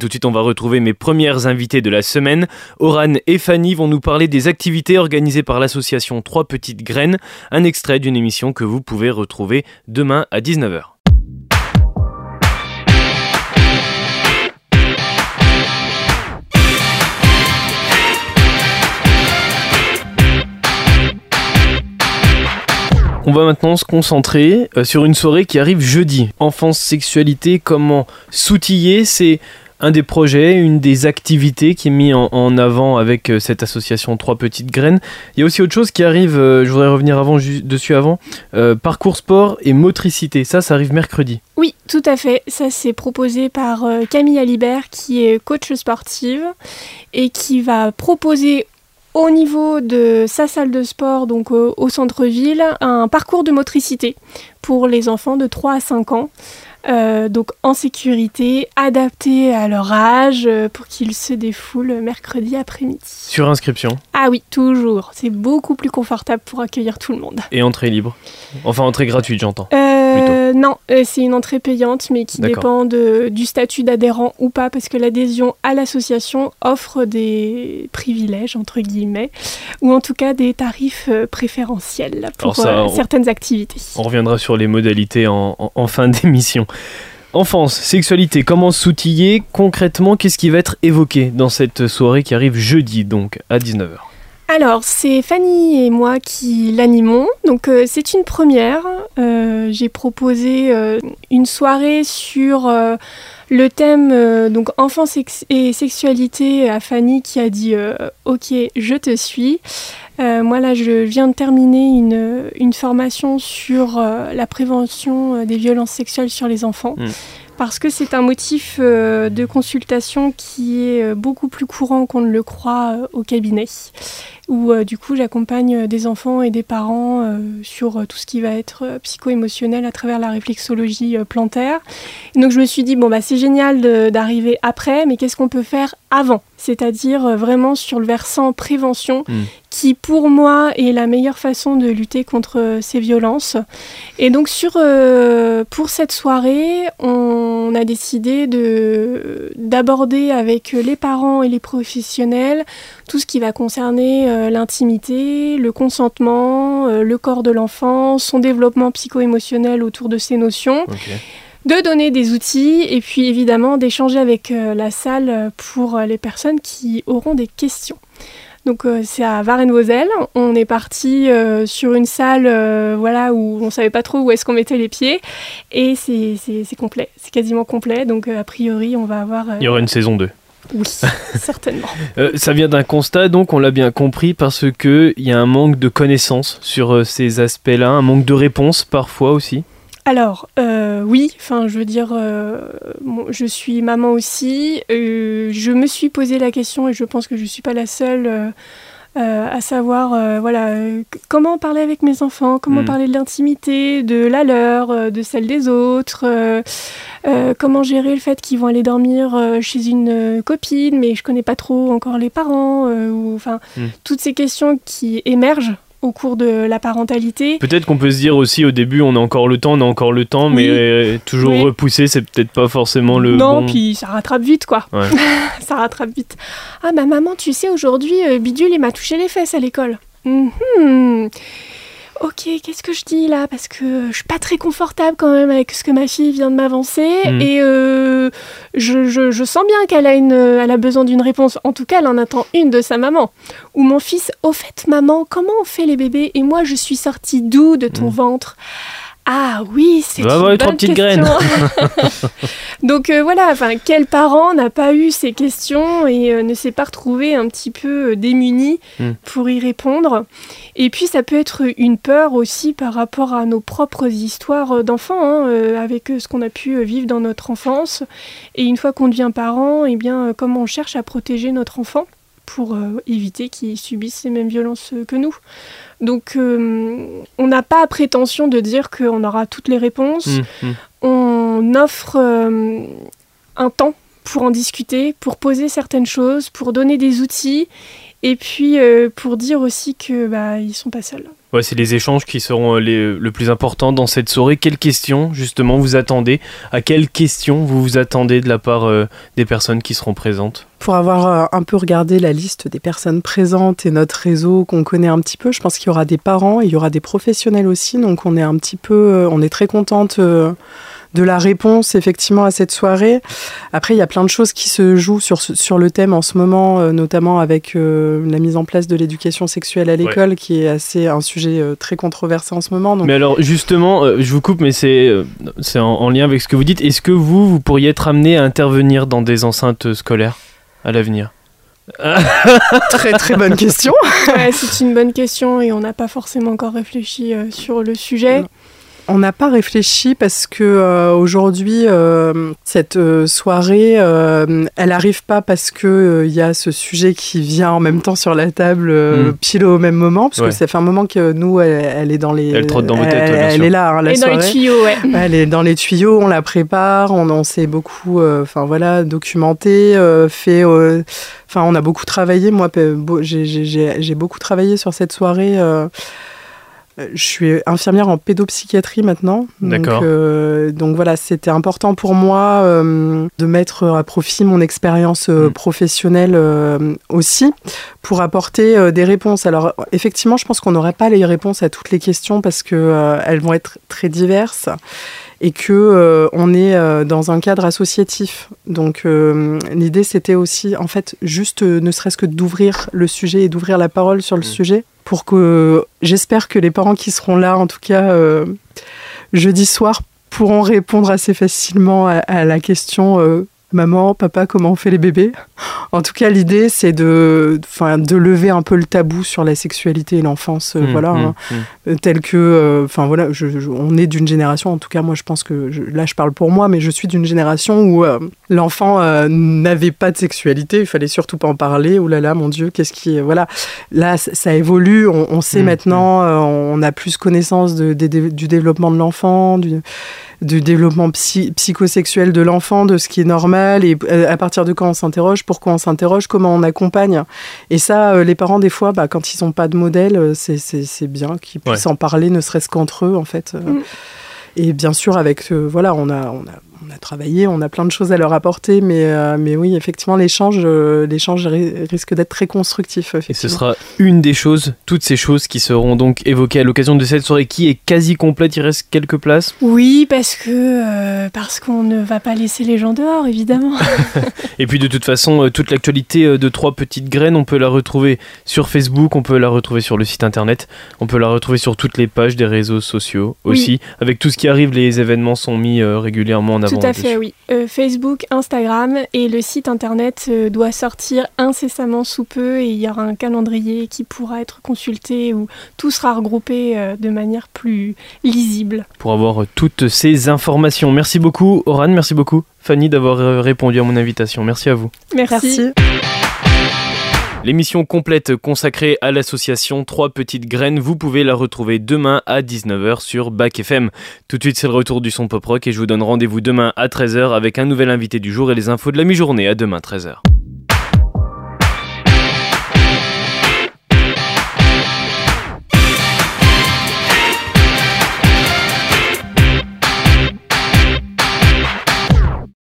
Tout de suite, on va retrouver mes premières invitées de la semaine. Oran et Fanny vont nous parler des activités organisées par l'association Trois Petites Graines, un extrait d'une émission que vous pouvez retrouver demain à 19h. On va maintenant se concentrer euh, sur une soirée qui arrive jeudi. Enfance, sexualité, comment s'outiller, c'est un des projets, une des activités qui est mis en, avant avec euh, cette association Trois Petites Graines. Il y a aussi autre chose qui arrive, euh, je voudrais revenir avant, dessus avant, euh, parcours sport et motricité. Ça, ça arrive mercredi. Oui, tout à fait. Ça, c'est proposé par Camille Alibert, qui est coach sportive et qui va proposer au niveau de sa salle de sport, donc au centre-ville, un parcours de motricité pour les enfants de 3 à 5 ans. Euh, donc en sécurité, adapté à leur âge euh, pour qu'ils se défoulent mercredi après-midi. Sur inscription Ah oui, toujours. C'est beaucoup plus confortable pour accueillir tout le monde. Et entrée libre Enfin, entrée gratuite, j'entends. Euh, non, c'est une entrée payante, mais qui dépend du statut d'adhérent ou pas, parce que l'adhésion à l'association offre des privilèges, entre guillemets, ou en tout cas des tarifs préférentiels pour certaines activités. On reviendra sur les modalités en fin d'émission. Enfance, sexualité, comment s'outiller concrètement? Qu'est-ce qui va être évoqué dans cette soirée qui arrive jeudi, donc à 19h alors, c'est Fanny et moi qui l'animons. Donc, euh, c'est une première. Euh, j'ai proposé euh, une soirée sur le thème donc enfance et sexualité à Fanny qui a dit Ok, je te suis. Moi là, je viens de terminer une, une formation sur la prévention des violences sexuelles sur les enfants. Mm. Parce que c'est un motif de consultation qui est beaucoup plus courant qu'on ne le croit au cabinet où du coup j'accompagne des enfants et des parents sur tout ce qui va être psycho-émotionnel à travers la réflexologie plantaire. donc je me suis dit, bon bah c'est génial d'arriver après, mais qu'est-ce qu'on peut faire avant? C'est-à-dire vraiment sur le versant prévention, mm qui pour moi est la meilleure façon de lutter contre euh, ces violences. Et donc sur, euh, pour cette soirée, on a décidé de, d'aborder avec les parents et les professionnels tout ce qui va concerner euh, l'intimité, le consentement, le corps de l'enfant, son développement psycho-émotionnel autour de ces notions. de donner des outils et puis évidemment d'échanger avec la salle pour les personnes qui auront des questions. Donc euh, c'est à Varennes-Vauzelles. On est parti euh, sur une salle euh, voilà, où on savait pas trop où est-ce qu'on mettait les pieds. Et c'est complet, c'est quasiment complet. Donc a priori, on va avoir... Il y aura une saison 2. Oui, certainement. ça vient d'un constat, donc on l'a bien compris, parce qu'il y a un manque de connaissances sur ces aspects-là, un manque de réponses parfois aussi. Alors, euh, oui, enfin, je veux dire, euh, je suis maman aussi. Euh, je me suis posé la question et je pense que je ne suis pas la seule à savoir, voilà, comment parler avec mes enfants, comment mm. parler de l'intimité, de la leur, de celle des autres, comment gérer le fait qu'ils vont aller dormir chez une copine, mais je connais pas trop encore les parents, ou enfin, mm. toutes ces questions qui émergent au cours de la parentalité. Peut-être qu'on peut se dire aussi au début on a encore le temps, on a encore le temps, mais euh, toujours repousser, c'est peut-être pas forcément le non, puis ça rattrape vite quoi. ça rattrape vite. Ah ma maman, tu sais aujourd'hui euh, Bidule il m'a touché les fesses à l'école. Mhm ok, qu'est-ce que je dis là? Parce que je suis pas très confortable quand même avec ce que ma fille vient de m'avancer. Hmm. Et euh, je, sens bien qu'elle a, une, elle a besoin d'une réponse. En tout cas, elle en attend une de sa maman. Ou mon fils, au fait, maman, comment on fait les bébés? Et moi, je suis sortie d'où de ton hmm. ventre? Ah oui, c'est une bonne trois petites graines. Donc euh, voilà, enfin quel parent n'a pas eu ces questions et euh, ne s'est pas retrouvé un petit peu euh, démuni hmm. pour y répondre? Et puis ça peut être une peur aussi par rapport à nos propres histoires d'enfants, hein, avec ce qu'on a pu vivre dans notre enfance. Et une fois qu'on devient parent, eh bien comment on cherche à protéger notre enfant? Pour éviter qu'il subisse les mêmes violences que nous. Donc euh, on n'a pas prétention de dire qu'on aura toutes les réponses. Mmh, mmh. On offre euh, un temps pour en discuter, pour poser certaines choses, pour donner des outils et puis euh, pour dire aussi que bah ils sont pas seuls. Ouais, c'est les échanges qui seront euh, les, le plus important dans cette soirée. Quelles questions, justement, vous attendez? À quelles questions vous vous attendez de la part euh, des personnes qui seront présentes? Pour avoir euh, un peu regardé la liste des personnes présentes et notre réseau qu'on connaît un petit peu, je pense qu'il y aura des parents, il y aura des professionnels aussi. Donc on est un petit peu, on est très contente de la réponse effectivement à cette soirée. Après, il y a plein de choses qui se jouent sur, sur le thème en ce moment, euh, notamment avec euh, la mise en place de l'éducation sexuelle à l'école, qui est assez un sujet euh, très controversé en ce moment. Mais alors justement, je vous coupe, mais c'est c'est en, lien avec ce que vous dites. Est-ce que vous, vous pourriez être amené à intervenir dans des enceintes scolaires à l'avenir? Très très bonne question. c'est une bonne question et on n'a pas forcément encore réfléchi sur le sujet. On n'a pas réfléchi parce que euh, aujourd'hui euh, cette euh, soirée, elle arrive pas parce que il y a ce sujet qui vient en même temps sur la table mm. pile au même moment, parce que ça fait un moment que nous, elle, est dans les, elle trotte dans vos têtes, elle, est là, hein, la soirée. dans les tuyaux, ouais. Elle est dans les tuyaux, on la prépare, on, en s'est beaucoup, enfin voilà, documenté, fait. Enfin, on a beaucoup travaillé. Moi, j'ai beaucoup travaillé sur cette soirée. Euh, je suis infirmière en pédopsychiatrie maintenant. D'accord. Euh, donc, voilà, c'était important pour moi euh, de mettre à profit mon expérience mm. professionnelle aussi pour apporter des réponses. Alors effectivement, je pense qu'on n'aurait pas les réponses à toutes les questions parce que elles vont être très diverses et que on est dans un cadre associatif. Donc l'idée c'était aussi en fait juste ne serait-ce que d'ouvrir le sujet et d'ouvrir la parole sur le mm. sujet pour que j'espère que les parents qui seront là, en tout cas euh, jeudi soir, pourront répondre assez facilement à, la question euh, maman, papa, comment on fait les bébés? En tout cas, l'idée, c'est de, lever un peu le tabou sur la sexualité et l'enfance, euh, mmh, voilà, mmh, hein. mmh. tel que, euh, enfin voilà, on est d'une génération. En tout cas, moi, je pense que là, je parle pour moi, mais je suis d'une génération où euh, l'enfant n'avait pas de sexualité. Il fallait surtout pas en parler. Ouh là là, mon Dieu, qu'est-ce qui, voilà, là, ça, évolue. On, sait maintenant, on a plus connaissance de, du développement de l'enfant, du du développement psychosexuel de l'enfant, de ce qui est normal, et euh, à partir de quand on s'interroge, pourquoi on s'interroge, comment on accompagne. Et ça, euh, les parents, des fois, bah, quand ils n'ont pas de modèle, euh, c'est bien qu'ils puissent en parler, ne serait-ce qu'entre eux, en fait. Mm. Et bien sûr, avec, voilà, on a, on a on a travaillé, on a plein de choses à leur apporter, mais, euh, mais oui, effectivement, l'échange, euh, l'échange risque d'être très constructif. Et ce sera une des choses, toutes ces choses qui seront donc évoquées à l'occasion de cette soirée qui est quasi complète. Il reste quelques places. Oui, parce que euh, parce qu'on ne va pas laisser les gens dehors, évidemment. Et puis de toute façon, toute l'actualité de trois petites graines, on peut la retrouver sur Facebook, on peut la retrouver sur le site internet, on peut la retrouver sur toutes les pages des réseaux sociaux aussi. Avec tout ce qui arrive, les événements sont mis régulièrement en avant. Tout à fait, oui. Euh, Facebook, Instagram et le site internet euh, doit sortir incessamment sous peu et il y aura un calendrier qui pourra être consulté où tout sera regroupé euh, de manière plus lisible. Pour avoir toutes ces informations. Merci beaucoup, Oran, merci beaucoup, Fanny, d'avoir répondu à mon invitation. Merci à vous. merci. L'émission complète consacrée à l'association Trois Petites Graines, vous pouvez la retrouver demain à 19h sur Bac FM. Tout de suite, c'est le retour du son pop rock et je vous donne rendez-vous demain à 13h avec un nouvel invité du jour et les infos de la mi-journée. À demain 13h.